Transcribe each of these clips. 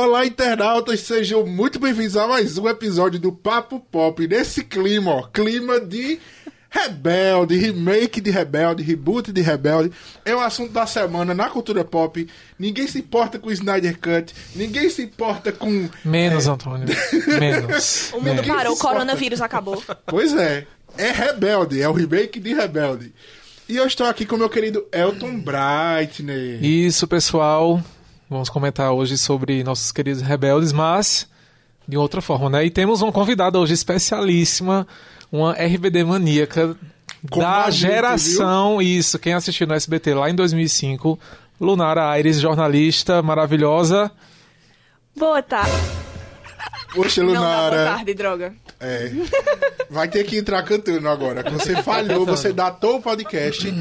Olá, internautas, sejam muito bem-vindos a mais um episódio do Papo Pop. Nesse clima, ó, clima de Rebelde, remake de Rebelde, reboot de Rebelde. É o assunto da semana na cultura pop. Ninguém se importa com o Snyder Cut, ninguém se importa com. Menos, Antônio. Menos. O mundo Menos. parou, o coronavírus acabou. Pois é, é Rebelde, é o remake de Rebelde. E eu estou aqui com meu querido Elton Brightner. Isso, pessoal. Vamos comentar hoje sobre nossos queridos rebeldes, mas de outra forma, né? E temos uma convidada hoje especialíssima, uma RBD maníaca Como da gente, geração. Isso, quem assistiu no SBT lá em 2005. Lunara Aires, jornalista maravilhosa. Boa tarde. Poxa, Não dá boa Lunara. tarde, droga. É. Vai ter que entrar cantando agora. que Você falhou, você datou o podcast.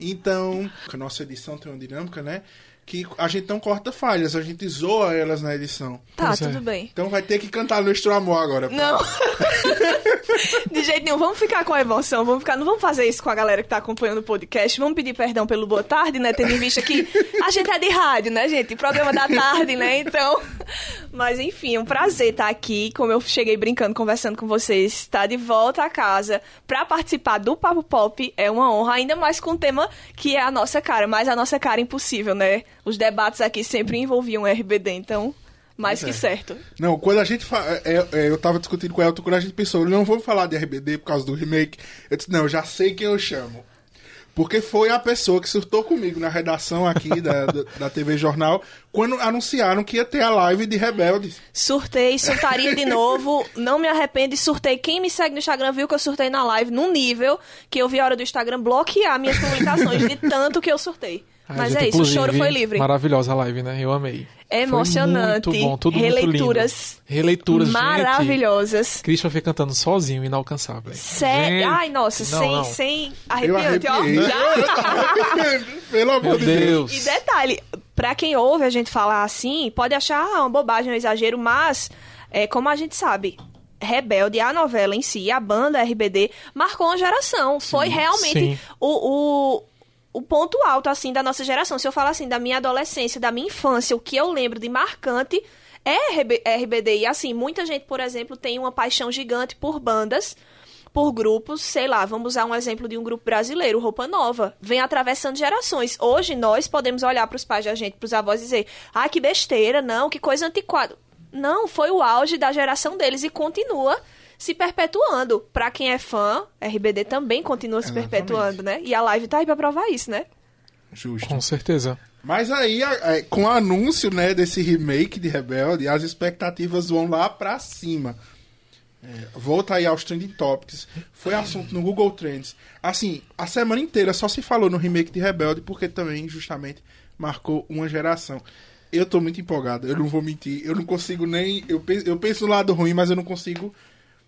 Então, a nossa edição tem uma dinâmica, né? Que a gente não corta falhas, a gente zoa elas na edição. Tá, Pois é. tudo bem. Então vai ter que cantar Nuestro Amor agora. Não. De jeito nenhum, vamos ficar com a emoção, vamos ficar, não vamos fazer isso com a galera que tá acompanhando o podcast, vamos pedir perdão pelo boa tarde, né, tendo em vista que a gente é de rádio, né, gente, programa da tarde, né, então, mas enfim, é um prazer estar aqui, como eu cheguei brincando, conversando com vocês, estar de volta a casa pra participar do Papo Pop. É uma honra, ainda mais com um tema que é a nossa cara, mas a nossa cara impossível, né, os debates aqui sempre envolviam RBD, então, mais que é. certo. Não, quando a gente. Fa... é, é, eu tava discutindo com o Elton, quando a gente pensou, não vamos falar de RBD por causa do remake. Eu disse, não, eu já sei quem eu chamo. Porque foi a pessoa que surtou comigo na redação aqui da, da, da TV Jornal quando anunciaram que ia ter a live de Rebeldes. Surtei, surtaria de novo. Não me arrependo e surtei. Quem me segue no Instagram viu que eu surtei na live num nível que eu vi a hora do Instagram bloquear minhas publicações de tanto que eu surtei. A Mas gente, é isso, o choro foi livre. Maravilhosa a live, né? Eu amei. É emocionante. Foi muito bom, tudo Releituras muito lindo. Releituras, gente. Maravilhosas. Christopher cantando sozinho, inalcançável. Sério. Gente, Ai, nossa, não, sem, não. sem arrepiante, ó. Já. Pelo amor de Deus. Deus. E detalhe, pra quem ouve a gente falar assim, pode achar ah, uma bobagem, um exagero, mas, é, como a gente sabe, Rebelde, a novela em si, a banda RBD, marcou uma geração. Foi realmente sim. o, o, o ponto alto, assim, da nossa geração. Se eu falar assim, da minha adolescência, da minha infância, o que eu lembro de marcante é RB RBD. E assim, muita gente, por exemplo, tem uma paixão gigante por bandas por grupos, sei lá, vamos usar um exemplo de um grupo brasileiro, Roupa Nova, vem atravessando gerações. Hoje nós podemos olhar para os pais da gente, para os avós e dizer: "Ah, que besteira, não, que coisa antiquada". Não, foi o auge da geração deles e continua se perpetuando. Pra quem é fã, RBD também continua se Exatamente. perpetuando, né? E a live tá aí pra provar isso, né? Justo. Com certeza. Mas aí, a- com o anúncio né, desse remake de Rebelde, as expectativas vão lá pra cima. É, volta aí aos Trending Topics. Foi assunto no Google Trends. Assim, a semana inteira só se falou no remake de Rebelde, porque também, justamente, marcou uma geração. Eu tô muito empolgado, eu não vou mentir. Eu não consigo nem. Eu penso, eu penso no lado ruim, mas eu não consigo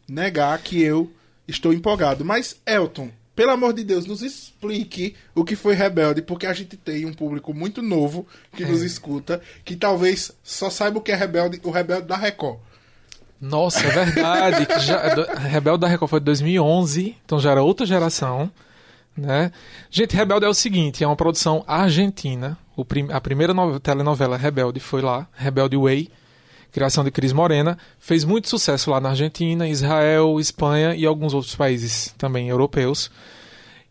negar que eu estou empolgado. Mas, Elton, pelo amor de Deus, nos explique o que foi Rebelde, porque a gente tem um público muito novo que nos escuta, que talvez só saiba o que é Rebelde, o Rebelde da Record. Nossa, é verdade. já, Rebelde da Record foi de 2011, então já era outra geração. Né? Gente, Rebelde é o seguinte: é uma produção argentina. O prim- a primeira no- telenovela Rebelde foi lá, Rebelde Way, criação de Cris Morena. Fez muito sucesso lá na Argentina, Israel, Espanha e alguns outros países também europeus.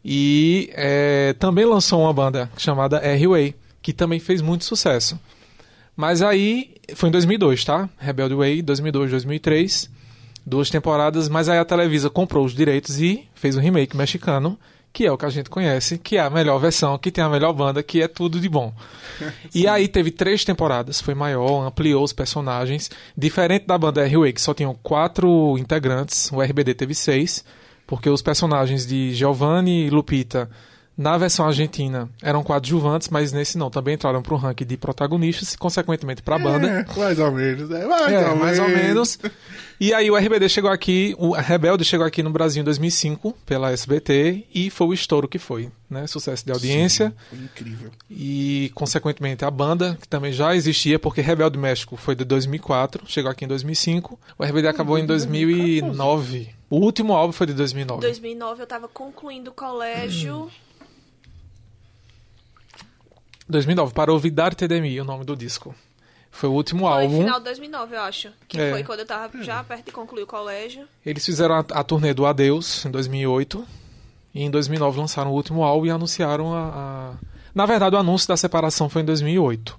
E é, também lançou uma banda chamada R-Way, que também fez muito sucesso. Mas aí, foi em 2002, tá? Rebelde Way, 2002, 2003. Duas temporadas, mas aí a Televisa comprou os direitos e fez um remake mexicano, que é o que a gente conhece, que é a melhor versão, que tem a melhor banda, que é tudo de bom. e aí teve três temporadas, foi maior, ampliou os personagens. Diferente da banda R-Way, que só tinham quatro integrantes, o RBD teve seis, porque os personagens de Giovanni e Lupita na versão argentina eram coadjuvantes, mas nesse não, também entraram para o ranking de protagonistas e, consequentemente, para a banda. É, mais ou menos, é, mais, É, ou, mais ou menos. menos. E aí o RBD chegou aqui, o Rebelde chegou aqui no Brasil em 2005 pela SBT e foi o estouro que foi, né? Sucesso de audiência Foi incrível. e consequentemente a banda que também já existia porque Rebelde México foi de 2004, chegou aqui em 2005. O RBD acabou em 2009. O último álbum foi de 2009. 2009 eu tava concluindo o colégio. 2009, para olvidar TDMI, o nome do disco. Foi o último Foi álbum. final de 2009, eu acho. Que É. foi quando eu tava já perto de concluir o colégio. Eles fizeram a, a turnê do Adeus em 2008 e em 2009 lançaram o último álbum e anunciaram a, a- Na verdade, o anúncio da separação foi em 2008,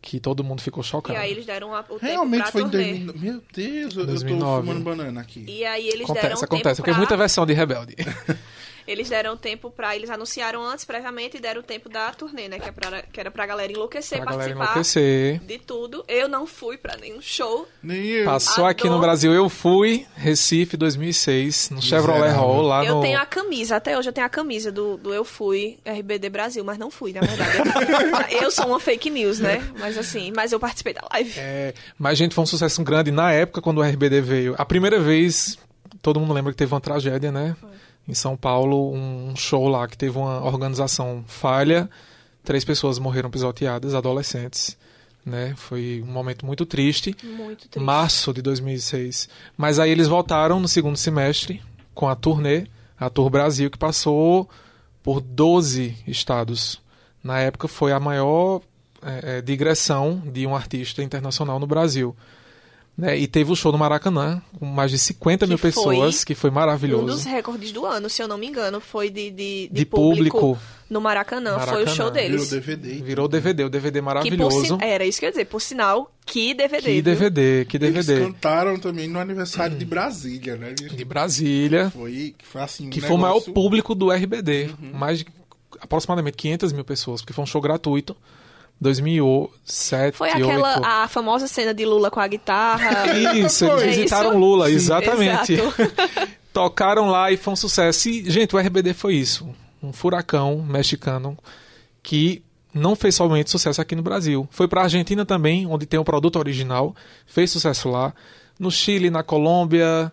que todo mundo ficou chocado. E aí eles deram a- o tempo Realmente pra foi em turnê. 2009. Meu Deus, eu, eu 2009. tô fumando banana aqui. E aí eles deram Acontece, um acontece, tempo porque pra... muita versão de Rebelde. Eles deram tempo pra... Eles anunciaram antes, previamente, e deram o tempo da turnê, né? Que, é pra, que era pra galera enlouquecer, pra galera participar enlouquecer. de tudo. Eu não fui pra nenhum show. Nem eu. Passou aqui no Adoro. Brasil, eu fui, Recife 2006, no Chevrolet. Hall, lá eu no... tenho a camisa, até hoje eu tenho a camisa do, do Eu Fui RBD Brasil, mas não fui, na verdade. eu sou uma fake news, né? Mas assim, mas eu participei da live. É, mas, gente, foi um sucesso grande na época quando o RBD veio. A primeira vez, todo mundo lembra que teve uma tragédia, né? Em São Paulo, um show lá que teve uma organização falha. Três pessoas morreram pisoteadas, adolescentes. Né? Foi um momento muito triste. Muito triste. Março de 2006. Mas aí eles voltaram no segundo semestre com a turnê, a Tour Brasil, que passou por 12 estados. Na época foi a maior é, é, digressão de um artista internacional no Brasil. Né? E teve o show no Maracanã, com mais de 50 Que mil pessoas, que foi Um maravilhoso. dos recordes do ano, se eu não me engano, foi de, de, de De público, público. no Maracanã. Foi o Maracanã. show Virou deles. DVD. Virou DVD, o DVD Que por maravilhoso. sin... Era isso que eu ia dizer, por sinal, que DVD. Que viu? DVD, que Eles DVD. cantaram também no aniversário de Brasília, né? De Brasília. Foi, foi assim, um que foi o maior negócio- público do RBD. Mais de aproximadamente 500 mil pessoas, porque foi um show gratuito. 2007, Foi aquela 2008. a famosa cena de Lula com a guitarra. Isso, eles visitaram isso? Lula, Sim. exatamente. Tocaram lá e foi um sucesso. E, gente, o RBD foi isso. Um furacão mexicano que não fez somente sucesso aqui no Brasil. Foi para a Argentina também, onde tem o produto original. Fez sucesso lá. No Chile, na Colômbia,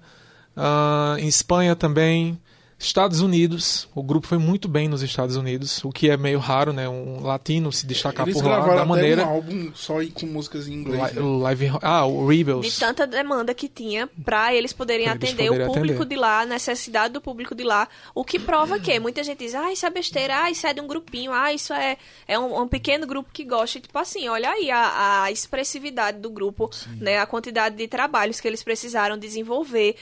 ah, em Espanha também. Estados Unidos, o grupo foi muito bem nos Estados Unidos, o que é meio raro, né? Um latino se destacar Eles por lá da maneira. um álbum só com músicas em inglês. Li- né? Live, ah, o Rebels. De tanta demanda que tinha pra eles poderem Pra eles atender poderem o público atender. de lá, a necessidade do público de lá. O que prova que muita gente diz, ah, isso é besteira, ah, isso é de um grupinho, ah, isso é, é um, um pequeno grupo que gosta. E, tipo assim, olha aí a, a expressividade do grupo, né? A quantidade de trabalhos que eles precisaram desenvolver.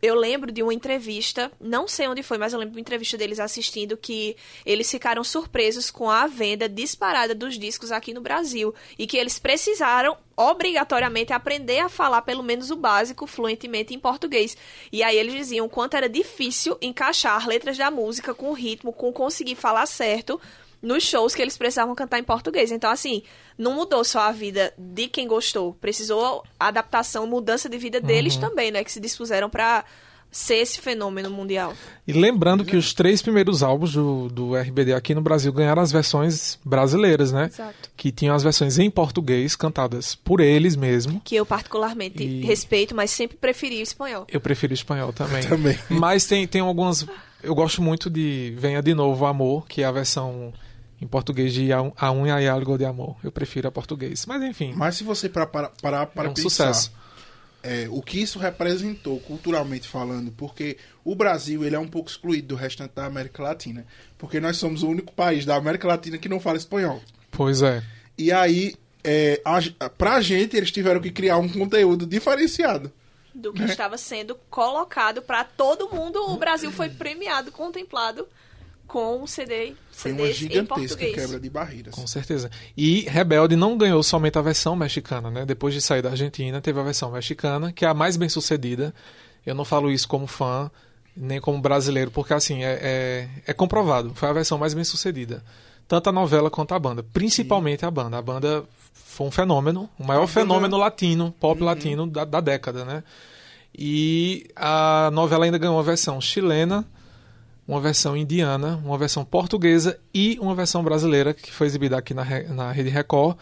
Eu lembro de uma entrevista, não sei onde foi, mas eu lembro de uma entrevista deles assistindo que eles ficaram surpresos com a venda disparada dos discos aqui no Brasil e que eles precisaram obrigatoriamente aprender a falar pelo menos o básico fluentemente em português. E aí eles diziam quanto era difícil encaixar letras da música com o ritmo, com conseguir falar certo nos shows que eles precisavam cantar em português. Então, assim, não mudou só a vida de quem gostou. Precisou adaptação, mudança de vida deles também, né? Que se dispuseram pra ser esse fenômeno mundial. E lembrando que os três primeiros álbuns do, do RBD aqui no Brasil ganharam as versões brasileiras, né? Exato. Que tinham as versões em português, cantadas por eles mesmo. Que eu particularmente E- respeito, mas sempre preferi o espanhol. Eu prefiro espanhol também. Também. Mas tem, tem algumas. Eu gosto muito de Venha de Novo Amor, que é a versão em português de A, Unha e Algo de Amor. Eu prefiro a português. Mas enfim, Mas se você parar para, parar para é um pensar sucesso. é, o que isso representou culturalmente falando, porque o Brasil ele é um pouco excluído do restante da América Latina, porque nós somos o único país da América Latina que não fala espanhol. Pois é. E aí, é, a, pra gente, eles tiveram que criar um conteúdo diferenciado. Do que estava sendo colocado para todo mundo. O Brasil foi premiado, contemplado com um CD, Foi uma gigantesca quebra de barreiras. Com certeza. E Rebelde não ganhou somente a versão mexicana, né? Depois de sair da Argentina, teve a versão mexicana, que é a mais bem sucedida. Eu não falo isso como fã, nem como brasileiro, porque assim, é, é, é comprovado. Foi a versão mais bem sucedida. Tanto a novela quanto a banda. Principalmente a banda. A banda foi um fenômeno, o maior fenômeno latino, pop latino da, da década, né? E a novela ainda ganhou uma versão chilena, uma versão indiana, uma versão portuguesa e uma versão brasileira que foi exibida aqui na, na Rede Record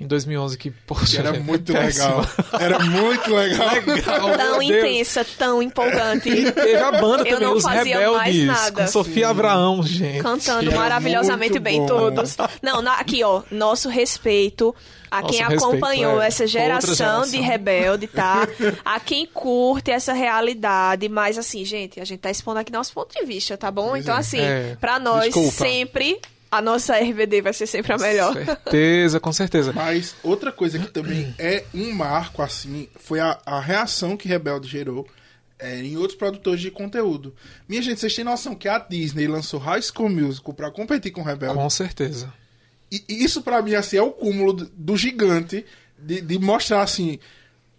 em 2011 que, poxa, Que era gente, muito é legal. Era muito legal. Legal, Tão intensa, tão empolgante. E teve a banda Eu também, não os fazia mais Rebeldes, nada. com Sofia Abraão, gente. Cantando Era maravilhosamente bem bom. todos. Não, na- aqui, ó, nosso respeito a Nosso quem respeito, acompanhou é. essa geração, geração. de rebelde, tá? a quem curte essa realidade, mas assim, gente, a gente tá expondo aqui nosso ponto de vista, tá bom? Pois então, é. assim, É, pra nós desculpa. sempre a nossa RBD vai ser sempre a melhor. Com certeza, com certeza. Mas outra coisa que também é um marco, assim, foi a, a reação que Rebelde gerou é, em outros produtores de conteúdo. Minha gente, vocês têm noção que a Disney lançou High School Musical pra competir com Rebelde? Com certeza. E e isso pra mim, assim, é o cúmulo do, do gigante de, de mostrar, assim,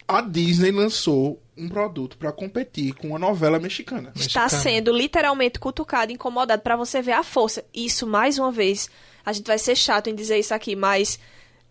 a Disney lançou um produto pra competir com uma novela mexicana. Está Mexicana. sendo literalmente cutucado, incomodado pra você ver a força. Isso, mais uma vez, a gente vai ser chato em dizer isso aqui, mas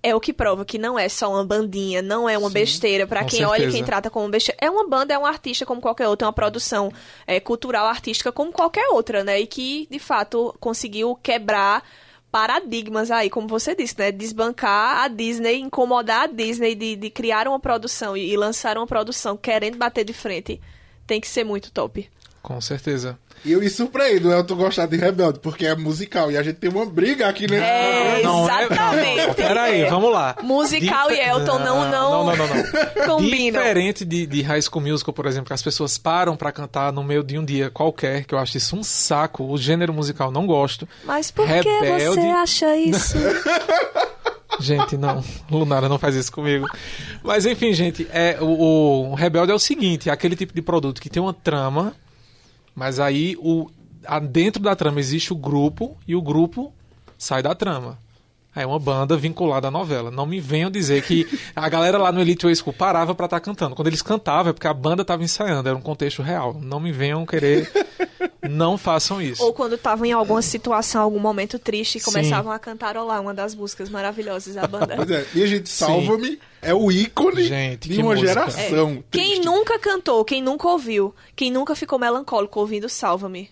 é o que prova que não é só uma bandinha, não é uma besteira. Pra com quem olha e certeza. quem trata como besteira. É uma banda, é um artista como qualquer outra, é uma produção é, cultural, artística como qualquer outra, né? E que, de fato, conseguiu quebrar paradigmas aí, como você disse, né? Desbancar a Disney, incomodar a Disney de, de criar uma produção e, e lançar uma produção querendo bater de frente. Tem que ser muito top. Com certeza. E eu me surpreendo, Elton gostar de Rebelde, porque é musical. E a gente tem uma briga aqui nesse É, Não, exatamente. não, Peraí, vamos lá. Musical e Elton não- não- Não, não, não. não. Combinam. Diferente de, de High School Musical, por exemplo, que as pessoas param pra cantar no meio de um dia qualquer, que eu acho isso um saco. O gênero musical não gosto. Mas por que Rebelde. você acha isso? Gente, não. Lunara não faz isso comigo. Mas enfim, gente, é, o, o Rebelde é o seguinte: é aquele tipo de produto que tem uma trama, mas aí o, dentro da trama existe o grupo e o grupo sai da trama. É uma banda vinculada à novela. Não me venham dizer que a galera lá no Elite Way School parava pra estar cantando. Quando eles cantavam é porque a banda estava ensaiando, era um contexto real. Não me venham querer. Não façam isso. Ou quando estavam em alguma situação, algum momento triste e Sim. começavam a cantarolar uma das músicas maravilhosas da banda. Pois é, e a gente, Salva-me é o ícone Gente, de uma música. geração. Quem triste. nunca cantou, quem nunca ouviu, quem nunca ficou melancólico ouvindo Salva-me?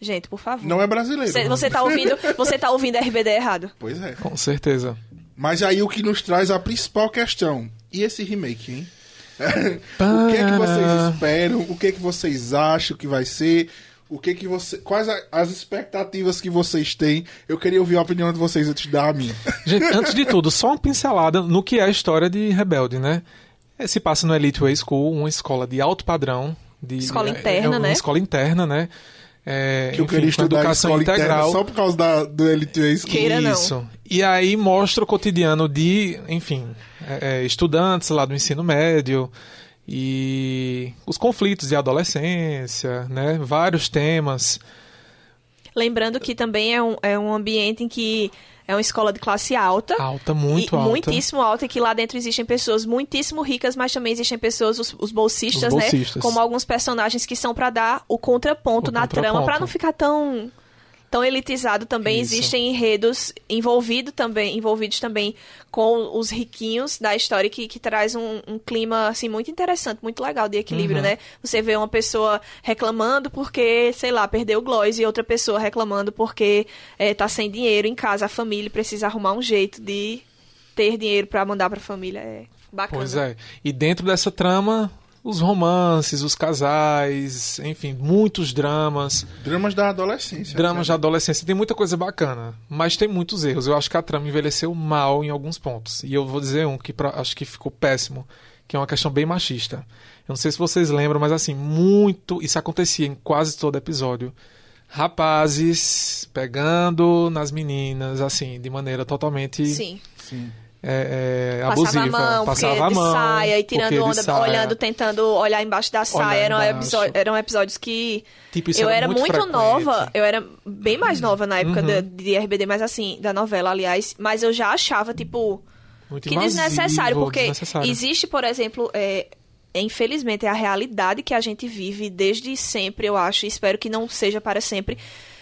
Gente, por favor. Não é brasileiro. Você, você tá ouvindo, você tá ouvindo RBD errado. Pois é. Com certeza. Mas aí o que nos traz a principal questão. E esse remake, hein? o que é que vocês esperam? O que é que vocês acham que vai ser? O que é que você, quais a- as expectativas que vocês têm? Eu queria ouvir a opinião de vocês antes de dar a minha. Gente, antes de tudo, só uma pincelada no que é a história de Rebelde, né? É, Se passa no Elite Way School, uma escola de alto padrão. De, Escola é- interna, é uma né? escola interna, né? É, Que eu enfim, queria estudar educação escola integral. interna só por causa da, do LTA School. Queira não. Isso. E aí mostra o cotidiano de, enfim, é, é, estudantes lá do ensino médio e os conflitos de adolescência, né? Vários temas. Lembrando que também é um, é um ambiente em que é uma escola de classe alta. Alta, muito e alta. Muitíssimo alta, e que lá dentro existem pessoas muitíssimo ricas, mas também existem pessoas, os, os bolsistas, Os né? bolsistas. Como alguns personagens que são pra dar o contraponto O na trama, contraponto. pra não ficar tão tão elitizado também Isso. existem enredos envolvido também envolvidos também com os riquinhos da história que, que traz um, um clima assim muito interessante muito legal de equilíbrio Uhum. né você vê uma pessoa reclamando porque sei lá perdeu o gloss e outra pessoa reclamando porque é, tá sem dinheiro em casa a família precisa arrumar um jeito de ter dinheiro pra mandar pra família é bacana Pois é. E dentro dessa trama, os romances, os casais, enfim, muitos dramas, Dramas da adolescência. dramas de cara. adolescência. Tem muita coisa bacana, mas tem muitos erros. Eu acho que a trama envelheceu mal em alguns pontos. E eu vou dizer um que pra- acho que ficou péssimo, que é uma questão bem machista. Eu não sei se vocês lembram, mas assim, muito. Isso acontecia em quase todo episódio. Rapazes pegando nas meninas, assim, de maneira totalmente sim Sim. É, é, Passava abusiva. a mão, Passava a de mão. saia e tirando onda, saia. olhando, tentando olhar embaixo da saia. Eram, eram episódios que Tipo, eu era muito, frequente. nova, eu era bem mais nova na época Uhum. de, de RBD, mas assim, da novela, aliás, mas eu já achava, tipo, Muito que invasivo, desnecessário, porque desnecessário. existe, por exemplo, é, infelizmente, é a realidade que a gente vive desde sempre, eu acho, e espero que não seja para sempre.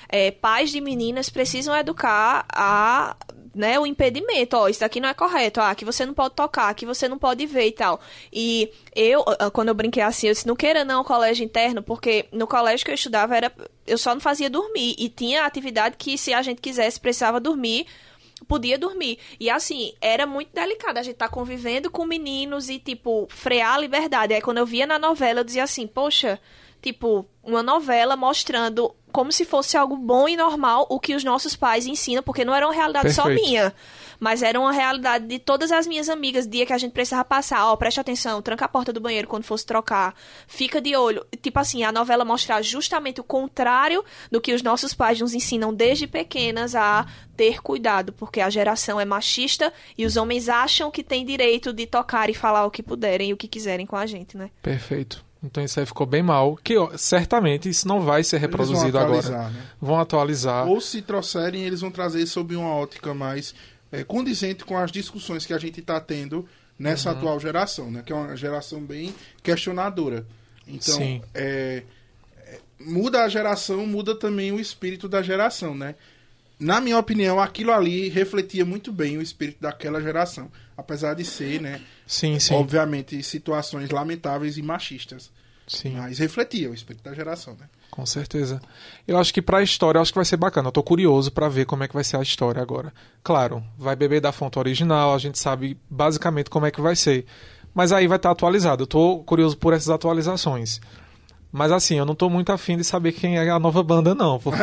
É, pais de meninas precisam educar a né, o impedimento, ó, isso daqui não é correto, ah, aqui você não pode tocar, aqui você não pode ver e tal. E eu, ah, quando eu brinquei assim, eu disse, não queira não colégio interno, porque no colégio que eu estudava era, eu só não fazia dormir, e tinha atividade que se a gente quisesse, precisava dormir, podia dormir. E assim, era muito delicado. A gente tá convivendo com meninos e, tipo, frear a liberdade. Aí quando eu via na novela, eu dizia assim, poxa, tipo, uma novela mostrando como se fosse algo bom e normal o que os nossos pais ensinam, porque não era uma realidade só Perfeito. minha. Mas era uma realidade de todas as minhas amigas, dia que a gente precisava passar, ó, preste atenção, tranca a porta do banheiro quando fosse trocar, fica de olho. Tipo assim, a novela mostra justamente o contrário do que os nossos pais nos ensinam desde pequenas a ter cuidado, porque a geração é machista e os homens acham que têm direito de tocar e falar o que puderem e o que quiserem com a gente, né? Perfeito. Então isso aí ficou bem mal. Que ó, certamente isso não vai ser reproduzido agora. né? Vão atualizar. Ou se trouxerem, eles vão trazer sob uma ótica mais é, condizente com as discussões que a gente está tendo nessa Uhum. atual geração, né? Que é uma geração bem questionadora. Então, é, é, muda a geração, muda também o espírito da geração, né? Na minha opinião, aquilo ali refletia muito bem o espírito daquela geração. Apesar de ser, né? Sim, sim. Obviamente, situações lamentáveis e machistas. sim. Mas refletia o espírito da geração, né? Com certeza. Eu acho que pra história, eu acho que vai ser bacana. Eu tô curioso pra ver como é que vai ser a história agora. Claro, vai beber da fonte original, a gente sabe basicamente como é que vai ser. Mas aí vai estar atualizado. Eu tô curioso por essas atualizações. Mas assim, eu não tô muito afim de saber quem é a nova banda, não. Porque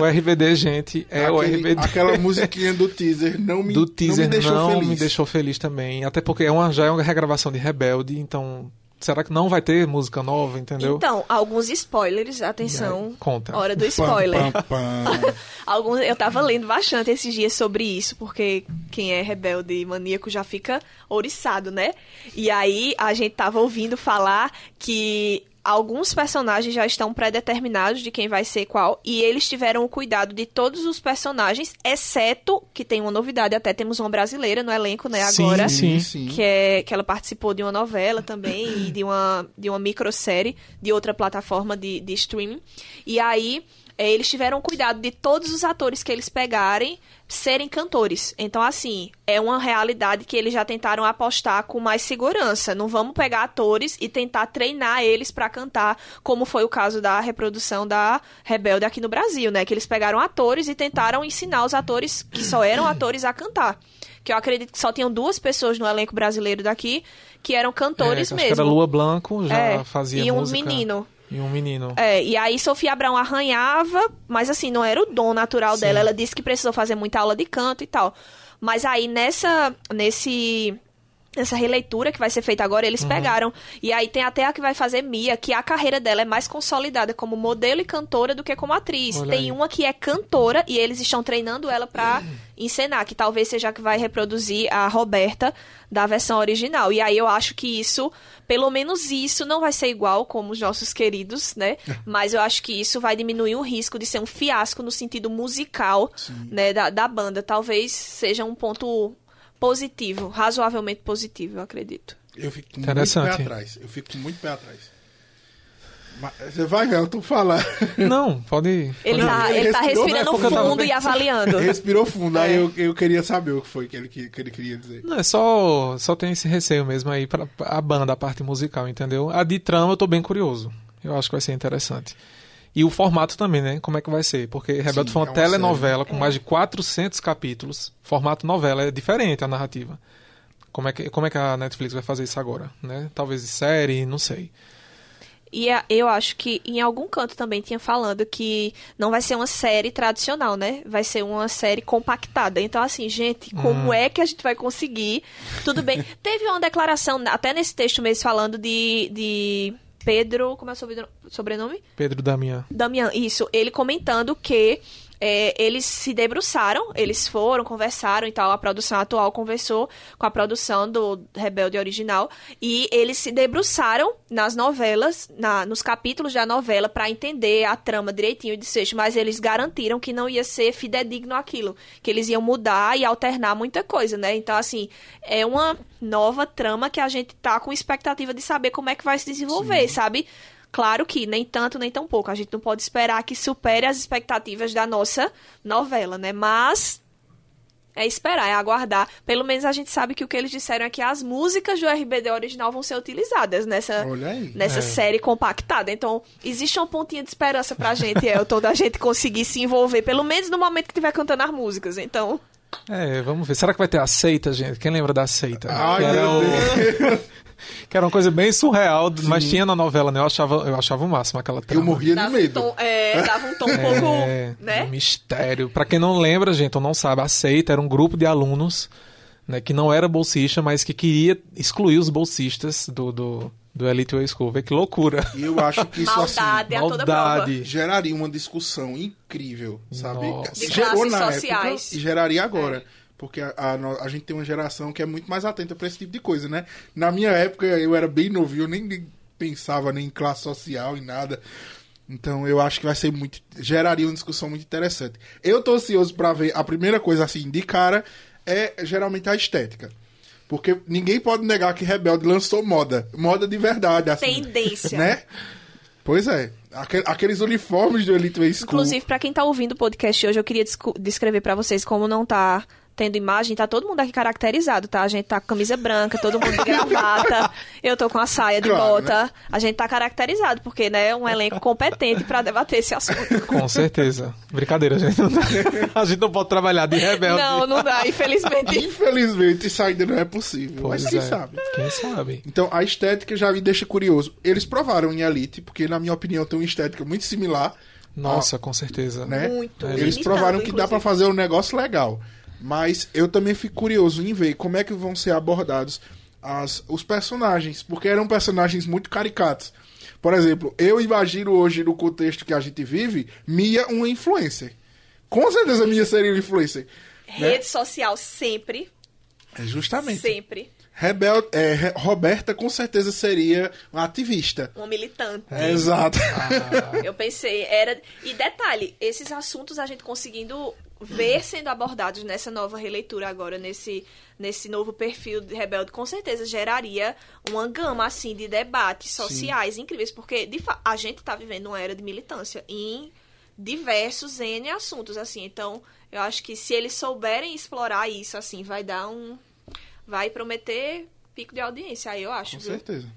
o RBD, gente, é o Aquele- RBD. Aquela musiquinha do teaser não me, do teaser não me deixou não feliz. me deixou feliz também. Até porque é uma, já é uma regravação de Rebelde, então. Será que não vai ter música nova, entendeu? Então, alguns spoilers, atenção. Conta. Hora do Pam, spoiler. pam, pam. Alguns, eu tava lendo bastante esses dias sobre isso, porque quem é rebelde e maníaco já fica ouriçado, né? E aí a gente tava ouvindo falar que alguns personagens já estão pré-determinados de quem vai ser qual, e eles tiveram o cuidado de todos os personagens, exceto que tem uma novidade, até temos uma brasileira no elenco, né, agora. sim. sim. Que, é, que ela participou de uma novela também e de uma, de uma microsérie de outra plataforma de, de streaming. E aí, eles tiveram cuidado de todos os atores que eles pegarem serem cantores. Então, assim, é uma realidade que eles já tentaram apostar com mais segurança. Não vamos pegar atores e tentar treinar eles pra cantar, como foi o caso da reprodução da Rebelde aqui no Brasil, né? Que eles pegaram atores e tentaram ensinar os atores que só eram atores a cantar. Que eu acredito que só tinham duas pessoas no elenco brasileiro daqui que eram É, cantores que mesmo. era Lua Blanco, já É, fazia e um música. menino. E um menino. É, e aí Sofia Abrão arranhava, mas assim, não era o dom natural Sim. dela. Ela disse que precisou fazer muita aula de canto e tal. Mas aí nessa nesse nessa releitura que vai ser feita agora, Uhum. eles pegaram. E aí tem até a que vai fazer Mia, que a carreira dela é mais consolidada como modelo e cantora do que como atriz. Olha tem aí. uma que é cantora e eles estão treinando ela pra encenar, que talvez seja a que vai reproduzir a Roberta da versão original. E aí eu acho que isso, pelo menos isso, não vai ser igual como os nossos queridos, né? Mas eu acho que isso vai diminuir o risco de ser um fiasco no sentido musical, né, da, da banda. Talvez seja um ponto positivo, razoavelmente positivo, eu acredito. Eu fico muito Interessante. pé atrás. Eu fico muito pé atrás. Mas, você vai, Elton, falar. Não, pode. Ele Não, tá, ele ele tá respirando né? Porque eu tava fundo e avaliando. Respirou fundo, aí É. eu, eu queria saber o que foi que ele, que, que ele queria dizer. Não, é só, só tem esse receio mesmo aí pra a banda, a parte musical, entendeu? A de trama eu tô bem curioso. Eu acho que vai ser interessante. E o formato também, né? Como é que vai ser? Porque Rebelde Sim, foi é uma uma telenovela É. com mais de 400 capítulos. Formato novela é diferente a narrativa. Como é que, como é que a Netflix vai fazer isso agora, né? Talvez série, não sei. E a- eu acho que em algum canto também tinha falando que não vai ser uma série tradicional, né? Vai ser uma série compactada. Então, assim, gente, como Hum. é que a gente vai conseguir? Tudo bem. Teve uma declaração, até nesse texto mesmo, falando de, de Pedro. Como é o sobrenome- sobrenome? Pedro Damian. Damian, isso, ele comentando que é, eles se debruçaram, eles foram, conversaram e tal, a produção atual conversou com a produção do Rebelde original, e eles se debruçaram nas novelas, na, nos capítulos da novela, pra entender a trama direitinho de sexto, mas eles garantiram que não ia ser fidedigno aquilo, que eles iam mudar e alternar muita coisa, né? Então, assim, é uma nova trama que a gente tá com expectativa de saber como é que vai se desenvolver, sabe? Claro que nem tanto, nem tão pouco. A gente não pode esperar que supere as expectativas da nossa novela, né? Mas é esperar, é aguardar. Pelo menos a gente sabe que o que eles disseram é que as músicas do RBD original vão ser utilizadas nessa, Olha aí. nessa É. série compactada. Então, existe uma pontinha de esperança pra gente, Elton, da gente conseguir se envolver, pelo menos no momento que estiver cantando as músicas. Então, É, vamos ver. Será que vai ter a seita, gente? Quem lembra da seita? Ai, Que era meu o- Deus. Que era uma coisa bem surreal, mas tinha na novela, né? Eu achava, eu achava o máximo aquela Eu trama. morria de um, medo. tom, é, dava um tom um pouco, É, né? de mistério. Pra quem não lembra, gente, ou não sabe, a seita era um grupo de alunos, né, que não era bolsista, mas que queria excluir os bolsistas do, do, do Elite Way School. Vê que loucura. E eu acho que isso assim, Maldade a toda prova. Maldade. geraria uma discussão incrível, sabe? Nossa. De Gerou classes na sociais. época e geraria agora. Porque a, a a gente tem uma geração que é muito mais atenta pra esse tipo de coisa, né? Na minha época, eu era bem novinho, eu nem, pensava nem em classe social, em nada. Então eu acho que vai ser muito. geraria uma discussão muito interessante. Eu tô ansioso pra ver. A primeira coisa, assim, de cara, é geralmente a estética. Porque ninguém pode negar que Rebelde lançou moda. Moda de verdade, assim. Tendência. Né? Pois é. Aque- Aqueles uniformes do Elite Way School. Inclusive, pra quem tá ouvindo o podcast hoje, eu queria descrever pra vocês como não tá tendo imagem, tá todo mundo aqui caracterizado, tá? A gente tá com camisa branca, todo mundo de gravata, eu tô com a saia de Claro, bota. né? A gente tá caracterizado, porque, né, é um elenco competente pra debater esse assunto. Com certeza. Brincadeira, gente. Não dá- A gente não pode trabalhar de rebelde. Não, não dá, infelizmente. Infelizmente, isso ainda não é possível. Pois mas quem é. sabe? Quem sabe? Então, a estética já me deixa curioso. Eles provaram em Elite, porque, na minha opinião, tem uma estética muito similar. Nossa, com certeza. né? Muito. Eles provaram que dá inclusive. pra fazer um negócio legal. Mas eu também fico curioso em ver como é que vão ser abordados as, os personagens, porque eram personagens muito caricatos. Por exemplo, eu imagino hoje, no contexto que a gente vive, Mia uma influencer. Com certeza Mia seria uma influencer. né? Rede social sempre, É Justamente. sempre. Rebel, é, Roberta com certeza seria uma ativista. Uma militante. É, exato. Eu pensei, era. E detalhe, esses assuntos a gente conseguindo ver sendo abordados nessa nova releitura agora, nesse, nesse novo perfil de Rebelde, com certeza geraria uma gama, assim, de debates sociais incríveis, porque de a gente tá vivendo uma era de militância em diversos N assuntos, assim. Então, eu acho que se eles souberem explorar isso, assim, vai dar um. Vai prometer pico de audiência, aí eu acho. Com viu? certeza.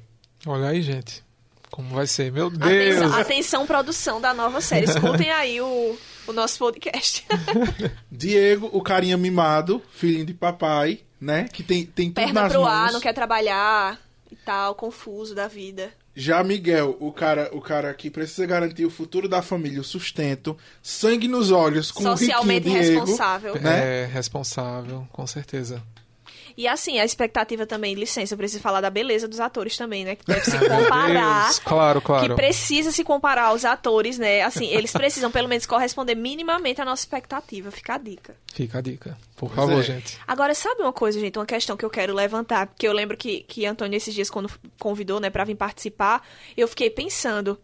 Olha aí, gente. Como vai ser? Meu Deus. Atenção, atenção, produção da nova série. Escutem aí o, o nosso podcast. Diego, o carinha mimado, filhinho de papai, né? Que tem, tem tudo Perna nas pro mãos. ar, não quer trabalhar e tal, confuso da vida. Já Miguel, o cara, o cara que precisa garantir o futuro da família, o sustento, sangue nos olhos com Socialmente o Diego. responsável. né? É responsável, com certeza. E assim, a expectativa também, licença, eu preciso falar da beleza dos atores também, né? Que deve se comparar. Deus. Claro, claro. Que precisa se comparar aos atores, né? Assim, eles precisam pelo menos corresponder minimamente à nossa expectativa. Fica a dica. Fica a dica. Por Pois favor, é. gente. Agora, sabe uma coisa, gente? Uma questão que eu quero levantar, porque eu lembro que, que Antônio, esses dias, quando convidou, né, pra vir participar, eu fiquei pensando.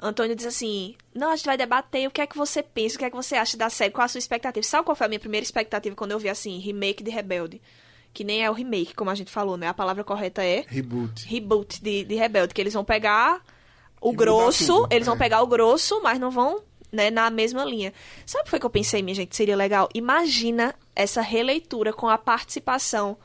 Antônio diz assim: Não, a gente vai debater o que é que você pensa, o que é que você acha da série, qual a sua expectativa. Sabe qual foi a minha primeira expectativa quando eu vi assim, remake de Rebelde? Que nem é o remake, como a gente falou, né? A palavra correta é Reboot. reboot de, de Rebelde, que eles vão pegar o E grosso, tudo, eles vão é. pegar o grosso, mas não vão, né, na mesma linha. Sabe o que foi que eu pensei, minha gente, seria legal? Imagina essa releitura com a participação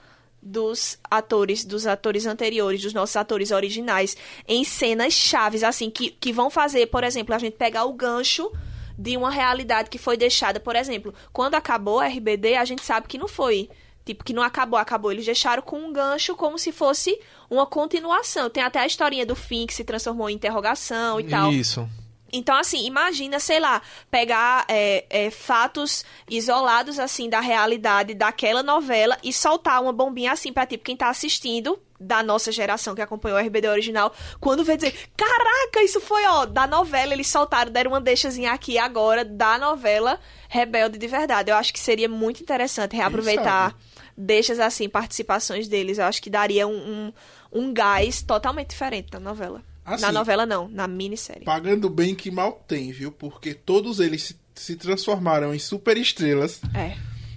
dos atores, dos atores anteriores, dos nossos atores originais, em cenas chaves, assim, que, que vão fazer, por exemplo, a gente pegar o gancho de uma realidade que foi deixada, por exemplo, quando acabou a RBD, a gente sabe que não foi Tipo, que não acabou, acabou. Eles deixaram com um gancho como se fosse uma continuação. Tem até a historinha do fim que se transformou em interrogação e tal. Isso. Então, assim, imagina, sei lá, pegar é, é, fatos isolados, assim, da realidade daquela novela e soltar uma bombinha assim pra, tipo, quem tá assistindo da nossa geração que acompanhou o RBD original, quando vê dizer, caraca, isso foi, ó, da novela, eles soltaram, deram uma deixazinha aqui agora da novela Rebelde de verdade. Eu acho que seria muito interessante reaproveitar deixas assim, participações deles. Eu acho que daria um, um, um gás totalmente diferente na novela. Assim, na novela não, na minissérie. Pagando bem que mal tem, viu? Porque todos eles se, se transformaram em superestrelas, É.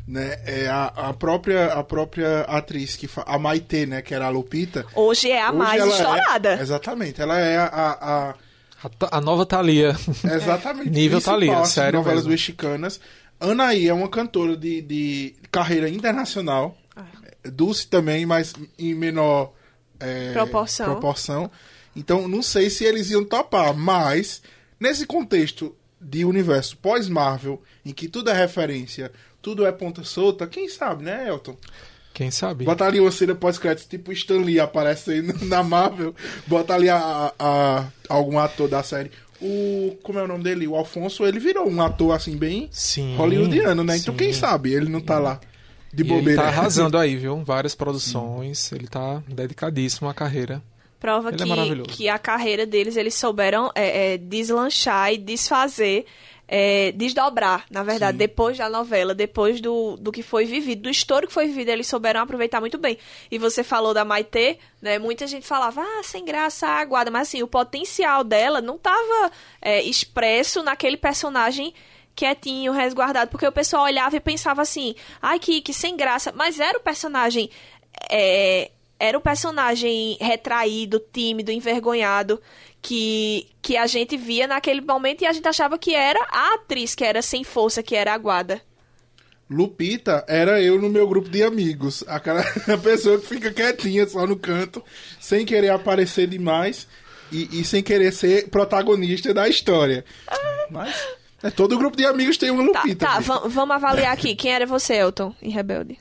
né? É a, a própria a própria atriz que fa- a Maitê, né, que era a Lupita. Hoje é a hoje mais é- estourada. exatamente, ela é a, a- a- A, nova Thalia. exatamente Nível Thalia, assim, sério novelas mesmo. mexicanas. Anaí é uma cantora de, de carreira internacional. Dulce também, mas em menor é, Proporção. proporção. Então, não sei se eles iam topar, mas nesse contexto de universo pós-Marvel, em que tudo é referência, tudo é ponta solta, quem sabe, né, Elton? Quem sabe? Bota ali uma cena pós-crédito, tipo Stan Lee aparecendo na Marvel. Bota ali a, a- algum ator da série. O. Como é o nome dele? O Alfonso, ele virou um ator assim, bem Sim. hollywoodiano, né? Então sim. quem sabe ele não tá lá de E ele bobeira. tá arrasando aí, viu? Várias produções. Ele tá dedicadíssimo à carreira. Prova é que, maravilhoso. que a carreira deles, eles souberam é, é, deslanchar e desfazer, é, desdobrar, na verdade, Sim. depois da novela, depois do, do que foi vivido, do estouro que foi vivido, eles souberam aproveitar muito bem. E você falou da Maitê, né? Muita gente falava, ah, sem graça, aguarda, mas assim, o potencial dela não tava é, expresso naquele personagem quietinho, resguardado, porque o pessoal olhava e pensava assim, ai, que, que sem graça, mas era o personagem é, era o personagem retraído, tímido, envergonhado que, que a gente via naquele momento e a gente achava que era a atriz que era sem força, que era aguada. Lupita era eu no meu grupo de amigos. Aquela pessoa que fica quietinha só no canto, sem querer aparecer demais e, e sem querer ser protagonista da história. Mas é, todo grupo de amigos tem uma Tá, Lupita. tá, va- vamos avaliar aqui. Quem era você, Elton, em Rebelde?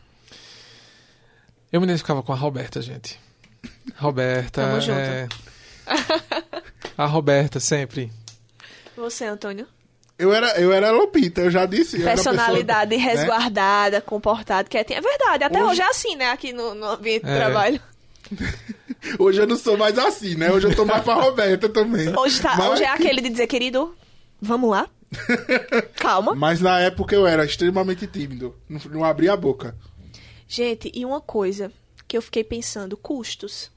Eu me identificava com a Roberta, gente. Roberta. Tamo junto. é... A Roberta, sempre. Você, Antônio? Eu era, eu era Lupita, eu já disse. eu era a pessoa, Personalidade né? resguardada, comportado, quietinho. É verdade, até Hoje- hoje, é assim, né? Aqui no, no ambiente de É. trabalho. Hoje eu não sou mais assim, né? Hoje eu tô mais pra Roberta também. Hoje, tá, Mas- hoje é aquele de dizer, querido, vamos lá? Calma. Mas na época eu era extremamente tímido. Não, não abria a boca. Gente, e uma coisa que eu fiquei pensando, custos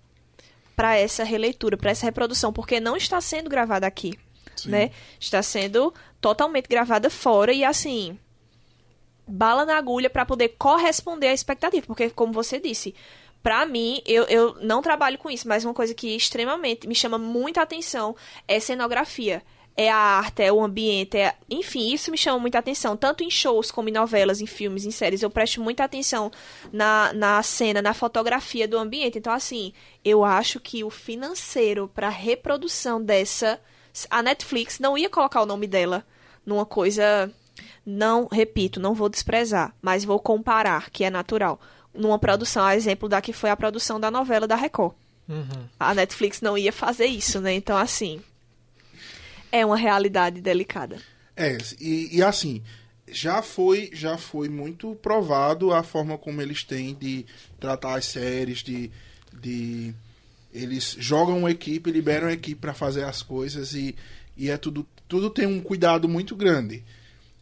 para essa releitura, para essa reprodução, porque não está sendo gravada aqui, Sim. né? Está sendo totalmente gravada fora e assim, bala na agulha para poder corresponder à expectativa, porque como você disse, Pra mim, eu, eu não trabalho com isso, mas uma coisa que extremamente me chama muita atenção é cenografia. É a arte, é o ambiente, é... enfim, isso me chama muita atenção. Tanto em shows como em novelas, em filmes, em séries. Eu presto muita atenção na, na cena, na fotografia do ambiente. Então, assim, eu acho que o financeiro pra reprodução dessa. A Netflix não ia colocar o nome dela numa coisa. Não, repito, não vou desprezar, mas vou comparar, que é natural numa produção, a exemplo da que foi a produção da novela da Record. Uhum. A Netflix não ia fazer isso, né? Então, assim, é uma realidade delicada. É, e, e assim, já foi, já foi muito provado a forma como eles têm de tratar as séries, de, de eles jogam uma equipe, liberam a equipe para fazer as coisas e, e é tudo, tudo tem um cuidado muito grande.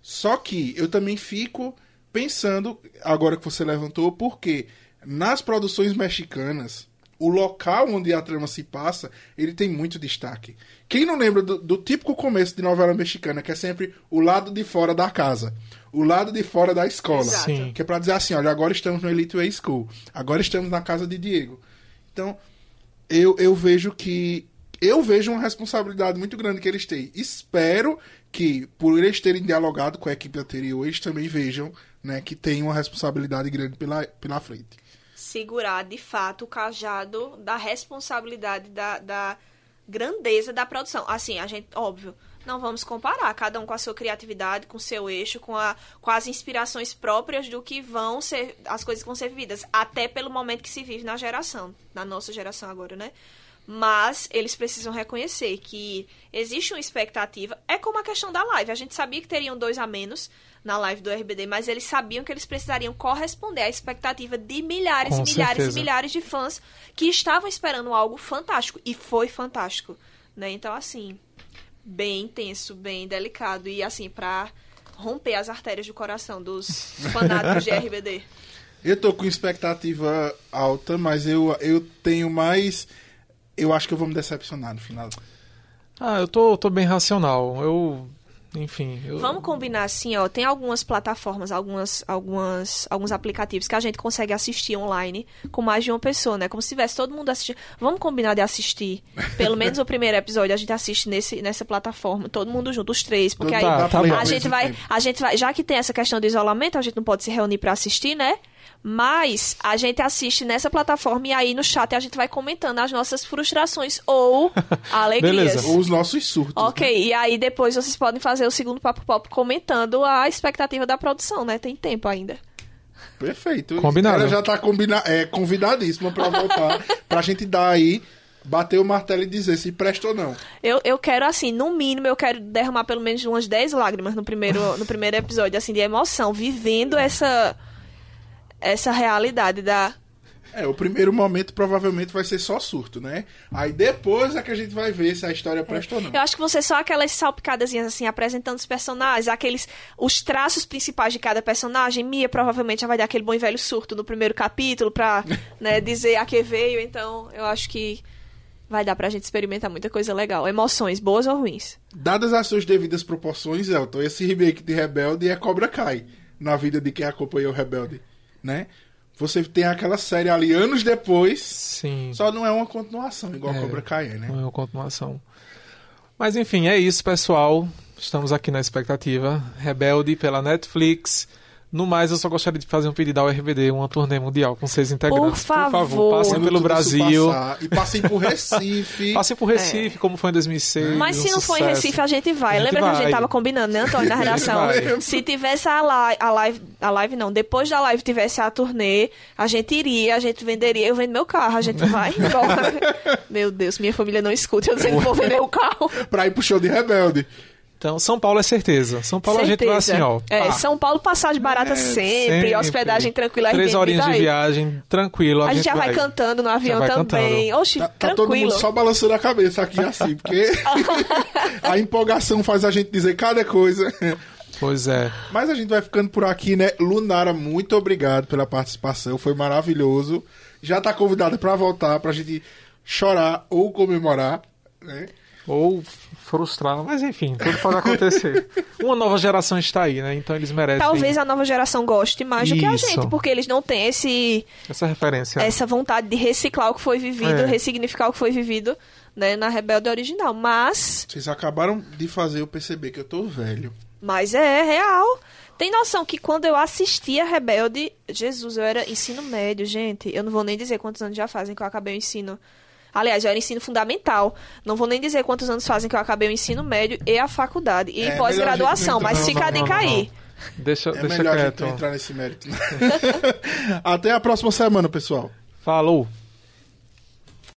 Só que eu também fico pensando, agora que você levantou, porque nas produções mexicanas, o local onde a trama se passa, ele tem muito destaque. Quem não lembra do, do típico começo de novela mexicana, que é sempre o lado de fora da casa, o lado de fora da escola. Exato. Que é pra dizer assim, olha, agora estamos no Elite Way School, agora estamos na casa de Diego. Então, eu, eu vejo que. Eu vejo uma responsabilidade muito grande que eles têm. Espero que, por eles terem dialogado com a equipe anterior, eles também vejam né, que tem uma responsabilidade grande pela, pela frente. Segurar, de fato, o cajado da responsabilidade, da, da grandeza da produção. Assim, a gente, óbvio, não vamos comparar, cada um com a sua criatividade, com o seu eixo, com, a, com as inspirações próprias do que vão ser, as coisas que vão ser vividas, até pelo momento que se vive na geração, na nossa geração agora, né? Mas eles precisam reconhecer que existe uma expectativa. É como a questão da live. A gente sabia que teriam dois a menos na live do RBD, mas eles sabiam que eles precisariam corresponder à expectativa de milhares Com e milhares certeza. e milhares de fãs que estavam esperando algo fantástico. E foi fantástico. Né? Então, assim, bem intenso, bem delicado. E, assim, pra romper as artérias do coração dos fanáticos de RBD. Eu tô com expectativa alta, mas eu, eu tenho mais. Eu acho que eu vou me decepcionar no final. Ah, eu tô, tô bem racional. Eu. Enfim. Eu... Vamos combinar assim, ó. Tem algumas plataformas, algumas, algumas, alguns aplicativos que a gente consegue assistir online com mais de uma pessoa, né? Como se tivesse todo mundo assistindo. Vamos combinar de assistir. Pelo menos o primeiro episódio a gente assiste nesse, nessa plataforma, todo mundo junto, os três, porque aí Tá, tá bom. a gente vai, a gente vai, já que tem essa questão do isolamento, a gente não pode se reunir pra assistir, né? Mas a gente assiste nessa plataforma e aí no chat a gente vai comentando as nossas frustrações ou alegrias. Beleza. Ou os nossos surtos. Ok, né? e aí depois vocês podem fazer o segundo papo pop comentando a expectativa da produção, né? Tem tempo ainda. Perfeito. Combinado. Ela já tá combina é, convidadíssima pra voltar, pra gente dar aí, bater o martelo e dizer se presta ou não. Eu, eu quero, assim, no mínimo, eu quero derramar pelo menos umas 10 lágrimas no primeiro, no primeiro episódio, assim, de emoção, vivendo essa, essa realidade da. É, o primeiro momento provavelmente vai ser só surto, né? Aí depois é que a gente vai ver se a história presta ou não. Eu acho que você só aquelas salpicadazinhas, assim, apresentando os personagens, aqueles. os traços principais de cada personagem. Mia provavelmente já vai dar aquele bom e velho surto no primeiro capítulo pra, né, dizer a que veio. Então, eu acho que vai dar pra gente experimentar muita coisa legal. Emoções, boas ou ruins. Dadas as suas devidas proporções, Elton, esse remake de Rebelde é Cobra Kai na vida de quem acompanhou o Rebelde, né? Você tem aquela série ali anos depois, Sim. só não é uma continuação igual É. Cobra Kai né? Não é uma continuação. Mas enfim, é isso, pessoal. Estamos aqui na expectativa. Rebelde pela Netflix. No mais, eu só gostaria de fazer um pedido ao RBD, uma turnê mundial com seis integrantes. favor. passem Quando pelo Brasil. passar, e passem por Recife. Passem por Recife, como foi em 2006. Mas se um não for em. Recife, a gente vai. A gente Lembra que a gente vai. tava combinando, né, Antônio, na redação? vai. Se tivesse a live, a live, a live não, depois da live tivesse a turnê, a gente iria, a gente venderia, eu vendo meu carro, a gente vai embora. meu Deus, minha família não escuta, eu dizendo que vou vender o carro. pra ir pro show de Rebelde. Então, São Paulo é certeza. São Paulo a gente vai Certeza. assim, ó. É, São Paulo, passagem barata sempre, sempre. hospedagem tranquila. Três Airbnb, horinhas de viagem, tranquilo. A, A gente já vai cantando no avião vai também. Oxi, Tá, tá todo tranquilo. mundo só balançando a cabeça aqui assim, porque a empolgação faz a gente dizer cada coisa. Pois é. Mas a gente vai ficando por aqui, né? Lunara, muito obrigado pela participação, foi maravilhoso. Já tá convidada pra voltar, pra gente chorar ou comemorar, né? Ou frustrar, mas enfim, tudo pode acontecer. Uma nova geração está aí, né? Então eles merecem Talvez a nova geração goste mais do que a Isso. gente, porque eles não têm esse, essa referência. essa vontade de reciclar o que foi vivido, É. ressignificar o que foi vivido né, na Rebelde original. Mas, Vocês acabaram de fazer eu perceber que eu tô velho. mas é real. Tem noção que quando eu assistia Rebelde, Jesus, eu era ensino médio, gente. Eu não vou nem dizer quantos anos já fazem que eu acabei o ensino. Aliás, eu era ensino fundamental. Não vou nem dizer quantos anos fazem que eu acabei o ensino médio e a faculdade. E É, pós-graduação, a mas gente fica não, de não, não, cair. Deixa, É deixa melhor a gente quieto. não entrar nesse mérito. Até a próxima semana, pessoal. Falou.